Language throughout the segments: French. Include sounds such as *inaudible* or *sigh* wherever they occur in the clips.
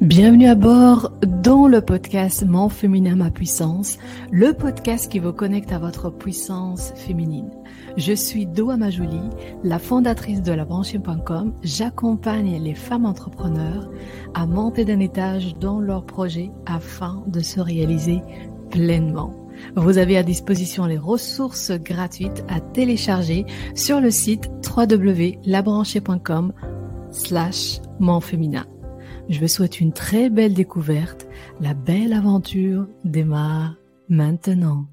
Bienvenue à bord dans le podcast Mon féminin, ma puissance, le podcast qui vous connecte à votre puissance féminine. Je suis Doa Majouli, la fondatrice de labranchée.com. J'accompagne les femmes entrepreneurs à monter d'un étage dans leurs projets afin de se réaliser pleinement. Vous avez à disposition les ressources gratuites à télécharger sur le site www.labranchée.com slash. Je vous souhaite une très belle découverte. La belle aventure démarre maintenant.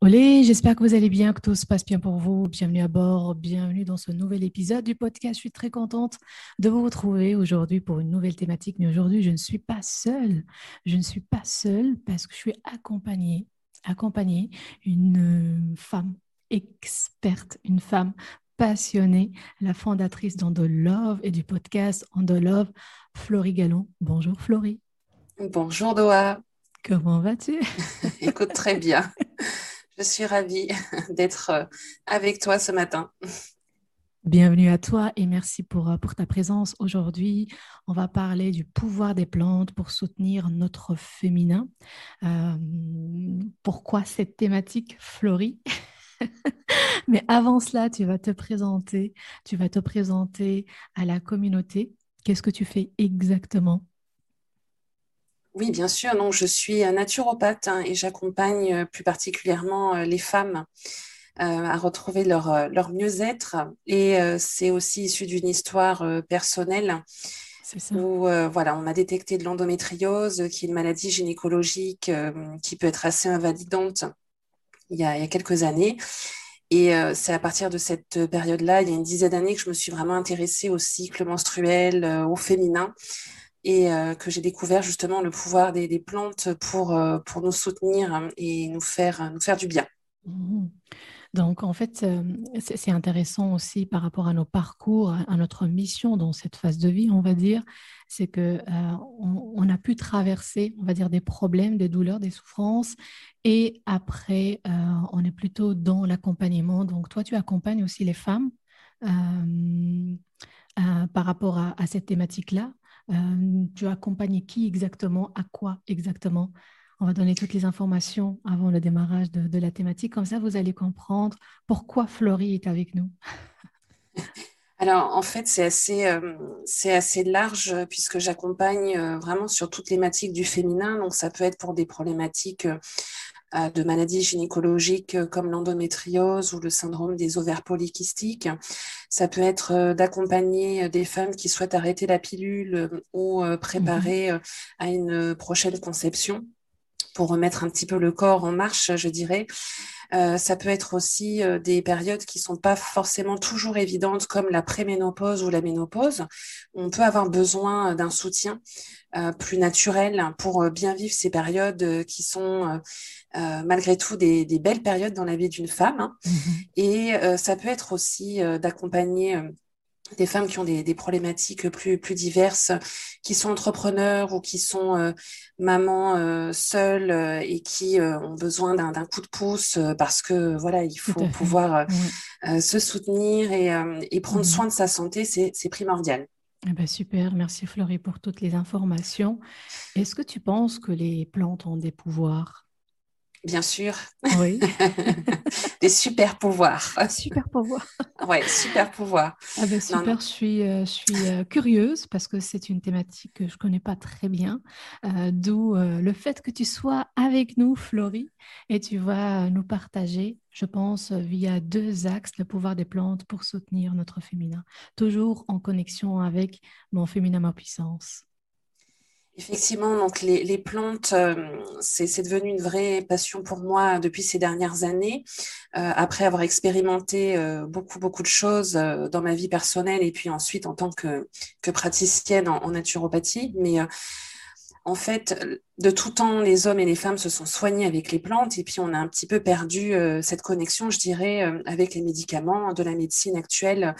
Olé, j'espère que vous allez bien, que tout se passe bien pour vous. Bienvenue à bord, bienvenue dans ce nouvel épisode du podcast. Je suis très contente de vous retrouver aujourd'hui pour une nouvelle thématique. Mais aujourd'hui, je ne suis pas seule. Je ne suis pas seule parce que je suis accompagnée, accompagnée une femme experte, une femme passionnée, la fondatrice d'Andolove et du podcast Andolove, Florie Gallon. Bonjour Florie. Bonjour Doha. Comment vas-tu? *laughs* Écoute, très bien. Je suis ravie d'être euh, avec toi ce matin. Bienvenue à toi et merci pour, euh, pour ta présence. Aujourd'hui, on va parler du pouvoir des plantes pour soutenir notre féminin. Euh, pourquoi cette thématique, Florie? *laughs* Mais avant cela, tu vas te présenter, tu vas te présenter à la communauté. Qu'est-ce que tu fais exactement? Oui, bien sûr. Non, je suis naturopathe hein, et j'accompagne euh, plus particulièrement euh, les femmes euh, à retrouver leur, leur mieux-être. Et c'est aussi issu d'une histoire personnelle où voilà, on a détecté de l'endométriose, qui est une maladie gynécologique qui peut être assez invalidante il y a, quelques années. Et c'est à partir de cette période-là, il y a une dizaine d'années, que je me suis vraiment intéressée au cycle menstruel, au féminin, et que j'ai découvert justement le pouvoir des, plantes pour, pour nous soutenir et nous faire, nous faire du bien. Mmh. Donc, en fait, c'est intéressant aussi par rapport à nos parcours, à notre mission dans cette phase de vie, on va dire, c'est que on, a pu traverser, on va dire, des problèmes, des douleurs, des souffrances, et après, on est plutôt dans l'accompagnement. Donc, toi, tu accompagnes aussi les femmes par rapport à, à cette thématique-là. tu accompagnes qui exactement, à quoi exactement? On va donner toutes les informations avant le démarrage de, la thématique. Comme ça, vous allez comprendre pourquoi Florie est avec nous. *laughs* Alors, en fait, c'est assez, euh, c'est assez large puisque j'accompagne euh, vraiment sur toutes les thématiques du féminin. Donc, ça peut être pour des problématiques euh, de maladies gynécologiques comme l'endométriose ou le syndrome des ovaires polykystiques. Ça peut être d'accompagner des femmes qui souhaitent arrêter la pilule ou préparer mhm. à une prochaine conception pour remettre un petit peu le corps en marche, je dirais. Euh, ça peut être aussi euh, des périodes qui sont pas forcément toujours évidentes, comme la préménopause ou la ménopause. On peut avoir besoin d'un soutien euh, plus naturel pour bien vivre ces périodes qui sont malgré tout des, belles périodes dans la vie d'une femme. Hein. Mmh Et ça peut être aussi d'accompagner des femmes qui ont des, problématiques plus, plus diverses, qui sont entrepreneurs ou qui sont euh, mamans euh, seules euh, et qui ont besoin d'un coup de pouce parce que voilà, il faut pouvoir se soutenir et, prendre mmh soin de sa santé, c'est primordial. Eh ben super, merci Florie pour toutes les informations. Est-ce que tu penses que les plantes ont des pouvoirs? Bien sûr. Oui. *laughs* des super pouvoirs. Super pouvoirs. ouais, super pouvoirs. Ah ben super, je suis, euh, je suis euh, curieuse parce que c'est une thématique que je ne connais pas très bien. Euh, d'où le fait que tu sois avec nous, Florie, et tu vas nous partager, je pense, via deux axes, le pouvoir des plantes pour soutenir notre féminin. Toujours en connexion avec mon féminin, ma puissance. Effectivement, donc les, plantes, euh, c'est devenu une vraie passion pour moi depuis ces dernières années. Euh, après avoir expérimenté euh, beaucoup, beaucoup de choses dans ma vie personnelle et puis ensuite en tant que, que praticienne en, naturopathie. Mais en fait, de tout temps, les hommes et les femmes se sont soignés avec les plantes et puis on a un petit peu perdu cette connexion, je dirais, avec les médicaments de la médecine actuelle,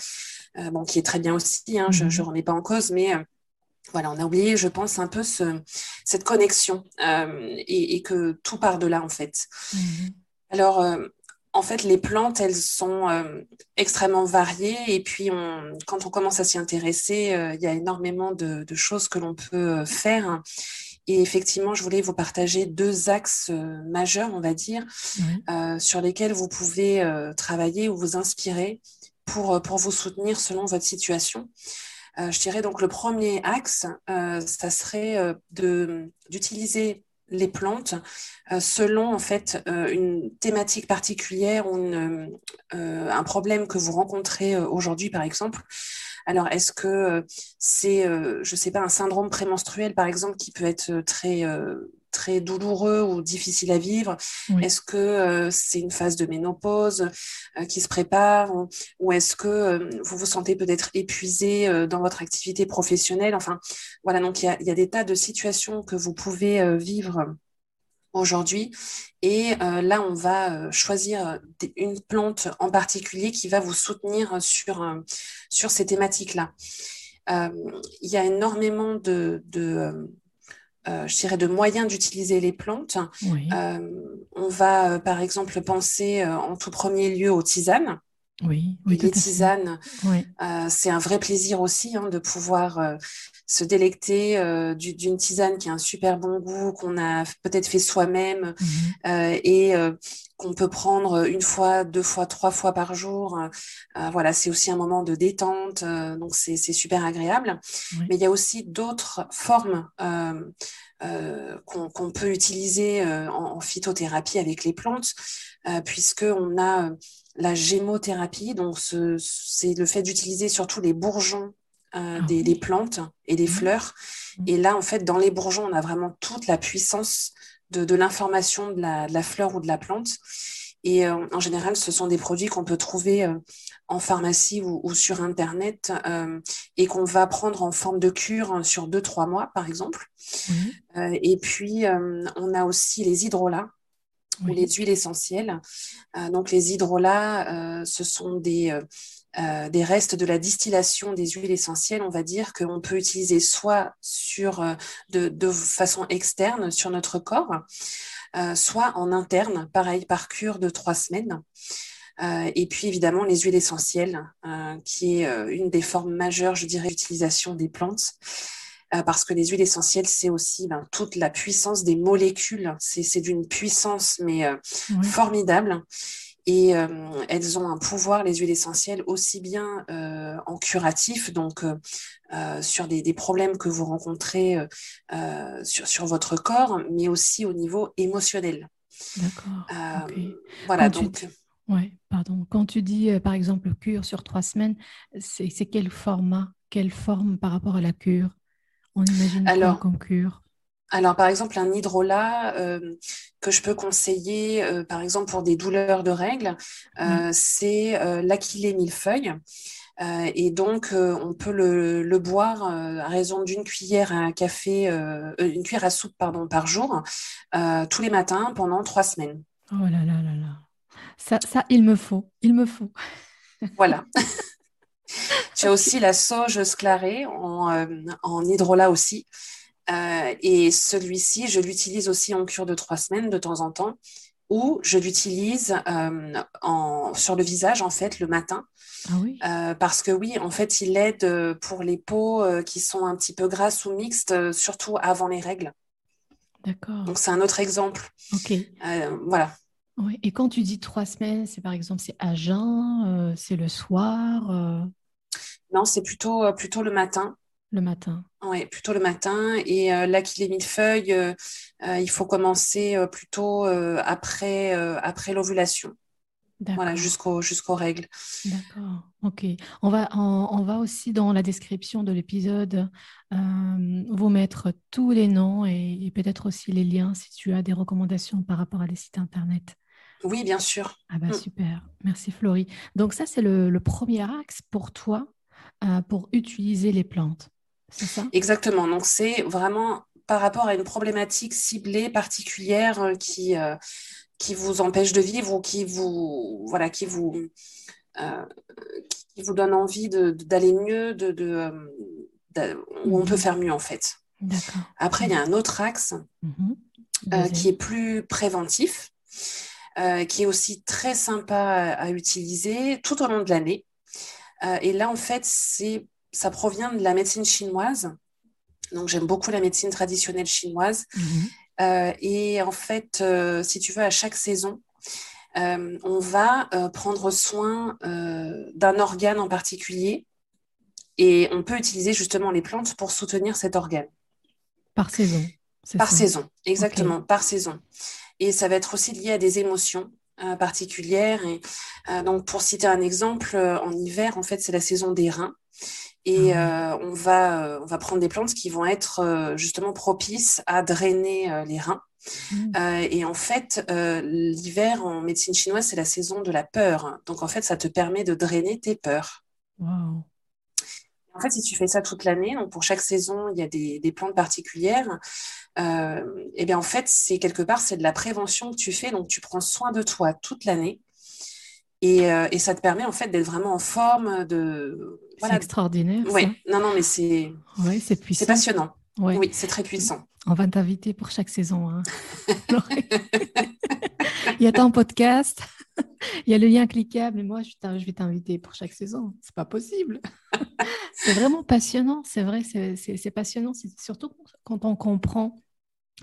bon, qui est très bien aussi, hein, je ne mmh remets pas en cause, mais voilà, on a oublié, je pense, un peu cette connexion euh, et, que tout part de là, en fait. Mhm. Alors, euh, en fait, les plantes, elles sont euh, extrêmement variées. Et puis, quand on commence à s'y intéresser, il y a énormément de, choses que l'on peut faire. Et effectivement, je voulais vous partager deux axes majeurs, on va dire, sur lesquels vous pouvez travailler ou vous inspirer pour, pour vous soutenir selon votre situation. Je dirais donc le premier axe, ça serait d'utiliser les plantes euh, selon en fait euh, une thématique particulière ou euh, un problème que vous rencontrez aujourd'hui par exemple. Alors est-ce que c'est je sais pas un syndrome prémenstruel par exemple qui peut être très très douloureux ou difficile à vivre Est-ce que euh, c'est une phase de ménopause euh, qui se prépare ou, est-ce que euh, vous vous sentez peut-être épuisé dans votre activité professionnelle? Enfin, voilà, donc il y a, y a, des tas de situations que vous pouvez vivre aujourd'hui. Et là, on va choisir une plante en particulier qui va vous soutenir sur, sur ces thématiques-là. il y a énormément de, de euh, je dirais, de moyens d'utiliser les plantes. Euh, on va, euh, par exemple, penser en tout premier lieu aux tisanes. Oui, oui les tisanes, c'est un vrai plaisir aussi hein, de pouvoir se délecter d'une tisane qui a un super bon goût, qu'on a peut-être fait soi-même mhm. et qu'on peut prendre une fois, deux fois, trois fois par jour. voilà, c'est aussi un moment de détente, donc c'est super agréable. Mais il y a aussi d'autres formes euh, qu'on peut utiliser euh, en, phytothérapie avec les plantes, euh, puisqu'on a la gémothérapie, donc c'est le fait d'utiliser surtout les bourgeons ah des, plantes et des mmh. fleurs. Mmh. Et là, en fait, dans les bourgeons, on a vraiment toute la puissance de, l'information de la, fleur ou de la plante. Et en général, ce sont des produits qu'on peut trouver en pharmacie ou, sur Internet euh, et qu'on va prendre en forme de cure sur deux, trois mois, par exemple. Euh, et puis, euh, on a aussi les hydrolats. Ou les huiles essentielles. donc les hydrolats, ce sont des, des restes de la distillation des huiles essentielles, on va dire, qu'on peut utiliser soit sur, de, de, façon externe sur notre corps, soit en interne, pareil, par cure de trois semaines. Euh, et puis évidemment les huiles essentielles, euh, qui est euh, une des formes majeures, je dirais, d'utilisation des plantes. Parce que les huiles essentielles, c'est aussi ben, toute la puissance des molécules. C'est d'une puissance, mais formidable. Et elles ont un pouvoir, les huiles essentielles, aussi bien en curatif, donc sur des, problèmes que vous rencontrez sur, sur, votre corps, mais aussi au niveau émotionnel. D'accord. Voilà, donc. Oui, pardon. Quand tu dis, euh, par exemple, cure sur trois semaines, c'est quel format, quelle forme par rapport à la cure? On imagine alors, comme cure? alors, par exemple, un hydrolat euh, que je peux conseiller, euh, par exemple, pour des douleurs de règles, c'est l'aquilée millefeuille. et donc, on peut le, boire à raison d'une cuillère à café, une cuillère à soupe pardon, par jour, tous les matins pendant trois semaines. Oh là là là là. Ça, ça, il me faut. Il me faut. Voilà. *laughs* tu as aussi la sauge sclarée en, euh, en hydrolat aussi. Euh, et celui-ci, je l'utilise aussi en cure de trois semaines de temps en temps, ou je l'utilise euh, sur le visage, en fait, le matin. Ah oui. parce que oui, en fait, il aide pour les peaux qui sont un petit peu grasses ou mixtes, surtout avant les règles. D'accord. Donc, c'est un autre exemple. OK. voilà. Oui. Et quand tu dis trois semaines, c'est par exemple, c'est à jeun, euh, c'est le soir euh? Non, c'est plutôt, euh, plutôt le matin. Le matin. Oui, plutôt le matin. Et là qu'il est millefeuille, il faut commencer plutôt après, après l'ovulation. Voilà, jusqu'aux jusqu'aux règles. D'accord, ok. On va, on, va aussi dans la description de l'épisode vous mettre tous les noms et, et peut-être aussi les liens si tu as des recommandations par rapport à des sites internet. Oui, bien sûr. Ah bah mm. super, merci Florie. Donc ça, c'est le, premier axe pour toi euh, pour utiliser les plantes, c'est ça? Exactement, donc c'est vraiment par rapport à une problématique ciblée, particulière, euh, qui, euh, qui vous empêche de vivre ou qui vous, voilà, qui vous, qui vous donne envie d'aller mieux, de, de, où on peut mhm. faire mieux en fait. Après, il y a un autre axe mhm. qui est plus préventif. Qui est aussi très sympa à, utiliser tout au long de l'année. et là, en fait, ça provient de la médecine chinoise. Donc, j'aime beaucoup la médecine traditionnelle chinoise. Mhm. et en fait, si tu veux, à chaque saison, on va prendre soin d'un organe en particulier et on peut utiliser justement les plantes pour soutenir cet organe. Par saison. Par saison, exactement, par saison. Et ça va être aussi lié à des émotions euh, particulières. Et, euh, donc, pour citer un exemple, euh, en hiver, en fait, c'est la saison des reins. Et ah on, va, on va prendre des plantes qui vont être justement propices à drainer les reins. Mmh. et en fait, l'hiver en médecine chinoise, c'est la saison de la peur. Donc, en fait, ça te permet de drainer tes peurs. Wow. En fait, si tu fais ça toute l'année, donc pour chaque saison, il y a des, plantes particulières, euh, et bien en fait, c'est quelque part, c'est de la prévention que tu fais, donc tu prends soin de toi toute l'année. Et, euh, ça te permet en fait d'être vraiment en forme de c'est extraordinaire oui non non mais c'est oui, c'est c'est passionnant. Oui c'est très puissant. On va t'inviter pour chaque saison hein. *laughs* il y a ton podcast *laughs* il y a le lien cliquable, mais moi, je vais t'inviter pour chaque saison. C'est pas possible. *laughs* c'est vraiment passionnant, c'est vrai, c'est passionnant, surtout quand on comprend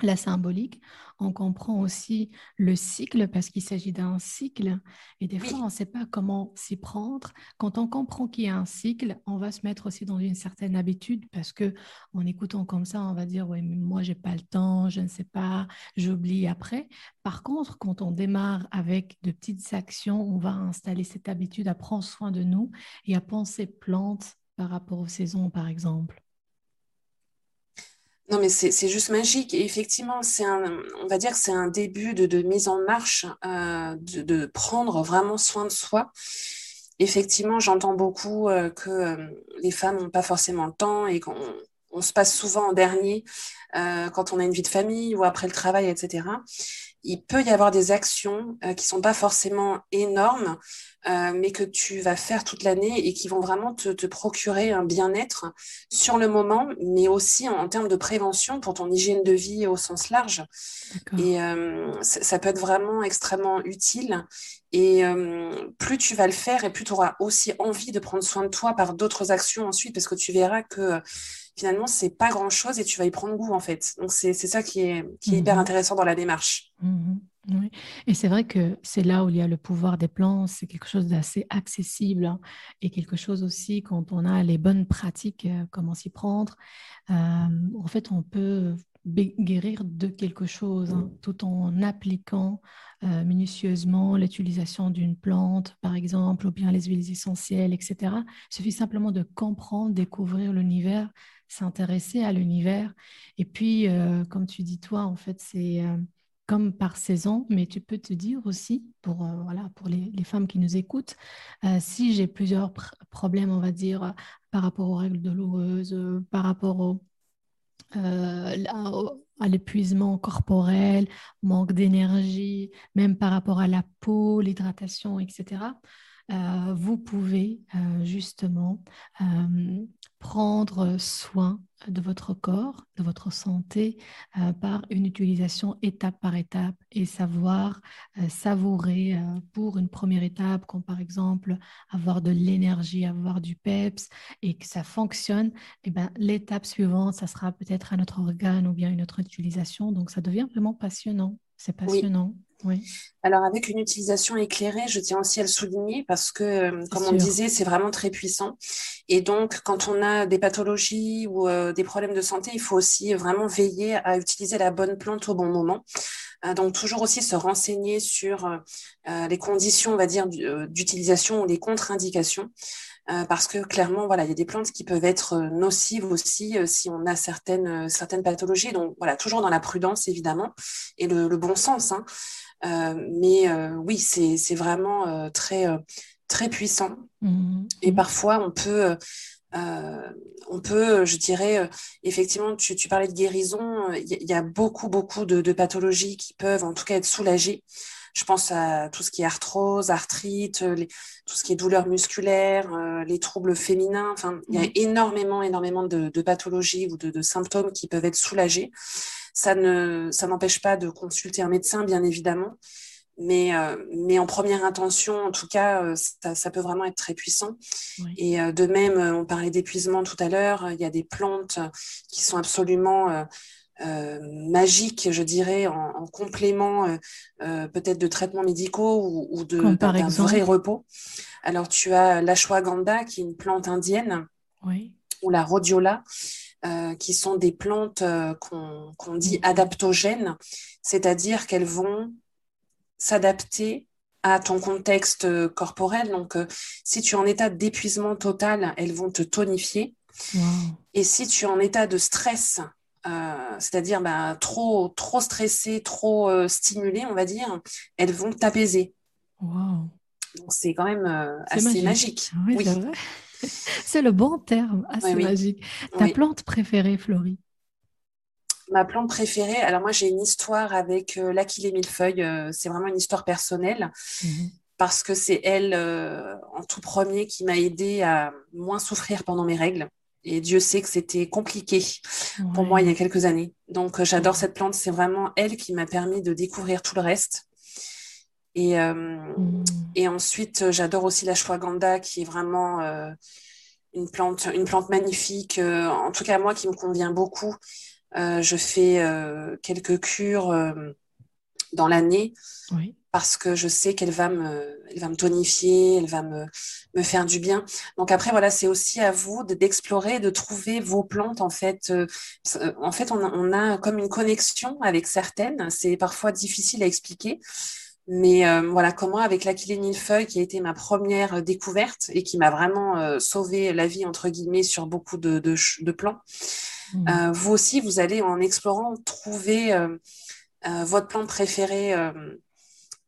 la symbolique, on comprend aussi le cycle parce qu'il s'agit d'un cycle et des fois on ne sait pas comment s'y prendre. Quand on comprend qu'il y a un cycle, on va se mettre aussi dans une certaine habitude parce que en écoutant comme ça, on va dire oui mais moi j'ai pas le temps, je ne sais pas, j'oublie après. Par contre, quand on démarre avec de petites actions, on va installer cette habitude à prendre soin de nous et à penser plantes par rapport aux saisons par exemple. Non, mais c'est juste magique. Et effectivement, c'est un, on va dire que c'est un début de, mise en marche, euh, de, prendre vraiment soin de soi. Effectivement, j'entends beaucoup euh, que euh, les femmes n'ont pas forcément le temps et qu'on on se passe souvent en dernier quand on a une vie de famille ou après le travail, etc il peut y avoir des actions qui qui sont pas forcément énormes, mais que tu vas faire toute l'année et qui vont vraiment te, procurer un bien-être sur le moment, mais aussi en, termes de prévention pour ton hygiène de vie au sens large. Et ça, peut être vraiment extrêmement utile. Et plus tu vas le faire, et plus tu auras aussi envie de prendre soin de toi par d'autres actions ensuite, parce que tu verras que finalement, c'est pas grand chose et tu vas y prendre goût en fait. Donc, c'est ça qui est, qui est hyper mhm. intéressant dans la démarche. Mhm. Oui. Et c'est vrai que c'est là où il y a le pouvoir des plans, c'est quelque chose d'assez accessible hein, et quelque chose aussi quand on a les bonnes pratiques, euh, comment s'y prendre. Euh, en fait, on peut guérir de quelque chose hein, tout en appliquant euh, minutieusement l'utilisation d'une plante, par exemple, ou bien les huiles essentielles, etc. Il suffit simplement de comprendre, découvrir l'univers s'intéresser à l'univers. Et puis, euh, comme tu dis toi, en fait, c'est euh, comme par saison, mais tu peux te dire aussi, pour, euh, voilà, pour les, femmes qui nous écoutent, si j'ai plusieurs problèmes, on va dire, par rapport aux règles douloureuses, par rapport au, à l'épuisement corporel, manque d'énergie, même par rapport à la peau, l'hydratation, etc. vous pouvez justement prendre soin de votre corps, de votre santé euh, par une utilisation étape par étape et savoir euh, savourer euh, pour une première étape, comme par exemple avoir de l'énergie, avoir du peps et que ça fonctionne, et eh ben, l'étape suivante, ça sera peut-être un autre organe ou bien une autre utilisation. Donc ça devient vraiment passionnant. C'est passionnant. Oui. Alors avec une utilisation éclairée, je tiens aussi à le souligner parce que, euh, comme on disait, c'est vraiment très puissant. Et donc, quand on a des pathologies ou euh, des problèmes de santé, il faut aussi vraiment veiller à utiliser la bonne plante au bon moment. Euh, donc, toujours aussi se renseigner sur les conditions, on va dire, d'utilisation ou les contre-indications. parce que clairement, voilà, il y a des plantes qui peuvent être nocives aussi si on a certaines, certaines pathologies. Donc, voilà, toujours dans la prudence, évidemment, et le, le bon sens. Hein. Euh, mais euh, oui, c'est vraiment euh, très, très puissant. Mmh. Et parfois, on peut... on peut, je dirais, effectivement, tu, tu, parlais de guérison, il y, a beaucoup, beaucoup de, pathologies qui peuvent en tout cas être soulagées. Je pense à tout ce qui est arthrose, arthrite, tout ce qui est douleur musculaire, les troubles féminins. Enfin, il y a mmh. énormément, énormément de, pathologies ou de, de, symptômes qui peuvent être soulagés. Ça ne, ça n'empêche pas de consulter un médecin, bien évidemment, Mais, euh, mais en première intention, en tout cas, ça, ça peut vraiment être très puissant. Et de même, on parlait d'épuisement tout à l'heure, il y a des plantes qui sont absolument euh, magiques, je dirais, en, en complément peut-être de traitements médicaux ou, ou de, d'un vrai repos. Alors, tu as l'ashwagandha, qui est une plante indienne, oui. ou la rhodiola, euh, qui sont des plantes euh, qu'on dit adaptogènes, c'est-à-dire qu'elles vont s'adapter à ton contexte euh, corporel. Donc, si tu es en état d'épuisement total, elles vont te tonifier. Et si tu es en état de stress, c'est-à-dire bah, trop, trop stressé, trop stimulé, on va dire, elles vont t'apaiser. Donc, c'est quand même assez magique. Oui, *laughs* C'est le bon terme, ah, magique. Ta plante préférée, Florie? Ma plante préférée, alors moi j'ai une histoire avec euh, l'Aquilée millefeuille, euh, c'est vraiment une histoire personnelle. Mhm. Parce que c'est elle, euh, en tout premier, qui m'a aidé à moins souffrir pendant mes règles. Et Dieu sait que c'était compliqué pour moi il y a quelques années. Donc j'adore cette plante. C'est vraiment elle qui m'a permis de découvrir tout le reste. Et, mm. Et ensuite, j'adore aussi la shwaganda, qui est vraiment une plante, une plante magnifique. Euh, en tout cas, moi, qui me convient beaucoup. Euh, je fais euh, quelques cures dans l'année parce que je sais qu'elle va me, elle va me tonifier, elle va me, me faire du bien. Donc après, voilà, c'est aussi à vous d'explorer, de trouver vos plantes. En fait, en fait, on on a comme une connexion avec certaines. C'est parfois difficile à expliquer. Mais euh, voilà, comment avec l'Aquilée millefeuille, qui a été ma première euh, découverte et qui m'a vraiment euh, sauvé la vie, entre guillemets, sur beaucoup de, de, plans, mmh. vous aussi, vous allez, en explorant, trouver votre plante préférée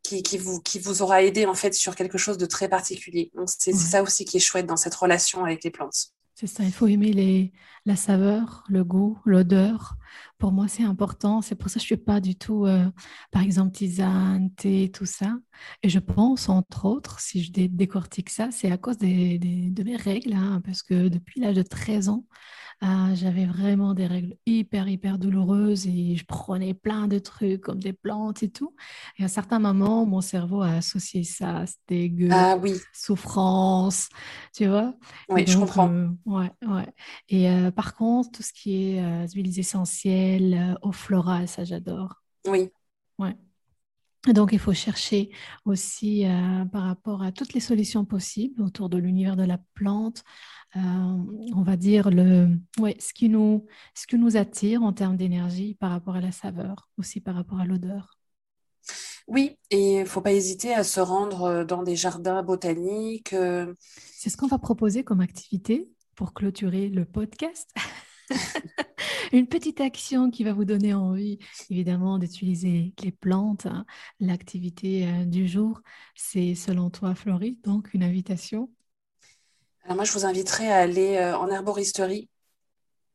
qui, qui, vous, qui vous aura aidé, en fait, sur quelque chose de très particulier. Donc, c'est ça aussi qui est chouette dans cette relation avec les plantes. C'est ça, il faut aimer les, la saveur, le goût, l'odeur. Pour moi, c'est important. C'est pour ça que je ne suis pas du tout, euh, par exemple, tisane, thé, tout ça. Et je pense, entre autres, si je décortique ça, c'est à cause de mes règles, hein, parce que depuis l'âge de 13 ans, ah, j'avais vraiment des règles hyper, hyper douloureuses et je prenais plein de trucs comme des plantes et tout. Et à certains moments, mon cerveau a associé ça, c'était ah, oui. souffrance, tu vois? Oui, je comprends. Euh, ouais, ouais. Et euh, par contre, tout ce qui est euh, huiles essentielles, eau florale, ça j'adore. Oui. Ouais. Donc, il faut chercher aussi par rapport à toutes les solutions possibles autour de l'univers de la plante, euh, on va dire, le, ouais, ce, qui nous, ce qui nous attire en termes d'énergie par rapport à la saveur, aussi par rapport à l'odeur. Oui, et il ne faut pas hésiter à se rendre euh, dans des jardins botaniques. Euh. C'est ce qu'on va proposer comme activité pour clôturer le podcast. *laughs* *laughs* une petite action qui va vous donner envie, évidemment, d'utiliser les plantes. Hein. L'activité du jour, c'est selon toi, Florie, donc une invitation? Moi, je vous inviterai à aller euh, en herboristerie.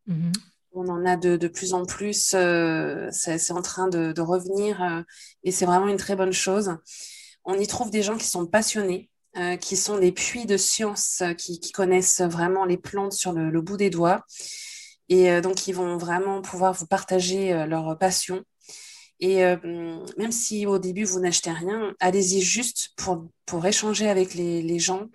Mhm. On en a de, plus en plus. Euh, c'est en train de, revenir euh, et c'est vraiment une très bonne chose. On y trouve des gens qui sont passionnés, qui sont des puits de science, qui, connaissent vraiment les plantes sur le, bout des doigts. Et donc, ils vont vraiment pouvoir vous partager leur passion. Et même si au début, vous n'achetez rien, allez-y juste pour, pour échanger avec les, les gens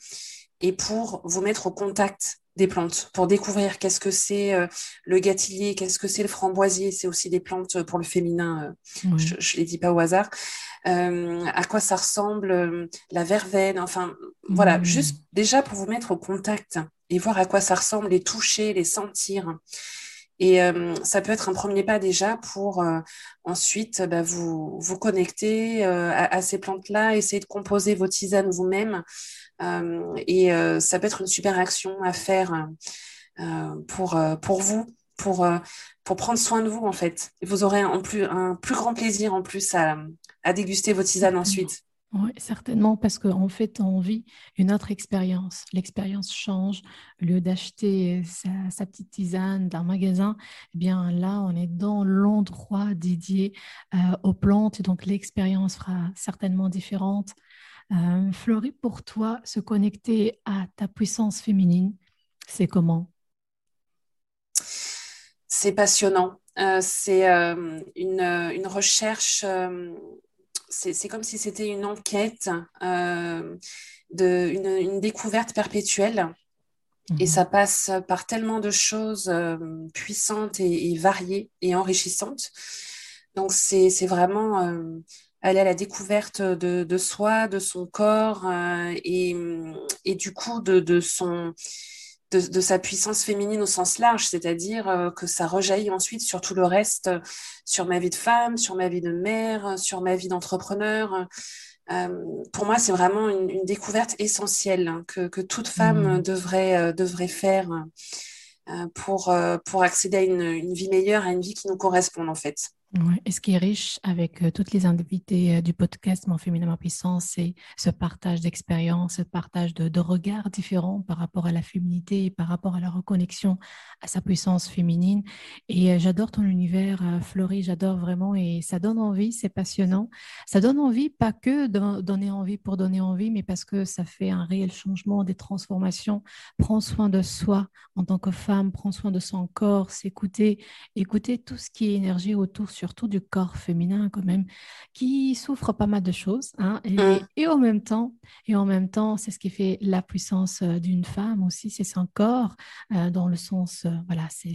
et pour vous mettre au contact des plantes, pour découvrir qu'est-ce que c'est euh, le gâtillier, qu'est-ce que c'est le framboisier, c'est aussi des plantes pour le féminin, euh, je ne les dis pas au hasard, euh, à quoi ça ressemble la verveine, enfin voilà, mmh. juste déjà pour vous mettre au contact et voir à quoi ça ressemble, les toucher, les sentir. Et ça peut être un premier pas déjà pour ensuite bah, vous, vous connecter à, à, ces plantes-là, essayer de composer vos tisanes vous-même euh, et euh, ça peut être une super action à faire euh, pour, pour vous, pour, pour prendre soin de vous en fait. vous aurez en plus, un plus grand plaisir en plus à, à déguster vos tisanes ensuite. Oui, certainement, parce qu'en fait, on vit une autre expérience. L'expérience change. Au lieu d'acheter sa, petite tisane d'un magasin, eh bien là, on est dans l'endroit dédié aux plantes. Et donc, l'expérience sera certainement différente. Euh, Florie, pour toi, se connecter à ta puissance féminine, c'est comment? C'est passionnant. Euh, c'est euh, une, recherche c'est comme si c'était une enquête, de, une, découverte perpétuelle. Et mhm. ça passe par tellement de choses puissantes et, variées et enrichissantes. Donc, c'est vraiment aller à la découverte de, soi, de son corps et, et, du coup de, de son de, sa puissance féminine au sens large, c'est-à-dire euh, que ça rejaillit ensuite sur tout le reste, sur ma vie de femme, sur ma vie de mère, sur ma vie d'entrepreneur. Euh, pour moi, c'est vraiment une, découverte essentielle hein, que, toute femme mmh. devrait, euh, devrait faire pour, pour accéder à une, une vie meilleure, à une vie qui nous corresponde en fait. Et ce qui est riche avec euh, toutes les invités euh, du podcast Mon féminin, ma puissance, c'est ce partage d'expériences, ce partage de, regards différents par rapport à la féminité et par rapport à la reconnexion à sa puissance féminine. Et euh, j'adore ton univers, Florie, j'adore vraiment et ça donne envie, c'est passionnant. Ça donne envie, pas que de donner envie pour donner envie, mais parce que ça fait un réel changement, des transformations. Prends soin de soi en tant que femme, prends soin de son corps, s'écouter, écouter tout ce qui est énergie autour surtout du corps féminin quand même, qui souffre pas mal de choses. Hein, mmh. et, en même temps, et en même temps, c'est ce qui fait la puissance euh, d'une femme aussi, c'est son corps, euh, dans le sens, euh, voilà, c'est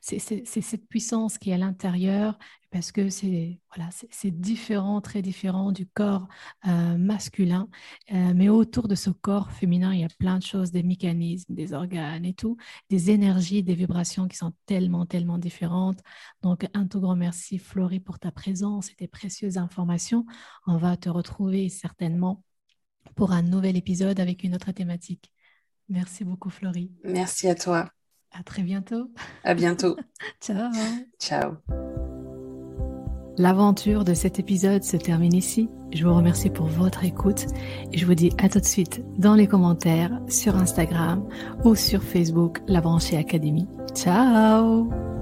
cette puissance qui est à l'intérieur parce que c'est voilà, c'est différent, très différent du corps euh, masculin. Euh, mais autour de ce corps féminin, il y a plein de choses, des mécanismes, des organes et tout, des énergies, des vibrations qui sont tellement, tellement différentes. Donc, un tout grand merci, Florie, pour ta présence et tes précieuses informations. On va te retrouver certainement pour un nouvel épisode avec une autre thématique. Merci beaucoup, Florie. Merci à toi. À très bientôt. À bientôt. *laughs* Ciao. Ciao. L'aventure de cet épisode se termine ici. Je vous remercie pour votre écoute et je vous dis à tout de suite dans les commentaires sur Instagram ou sur Facebook La Branchée Académie. Ciao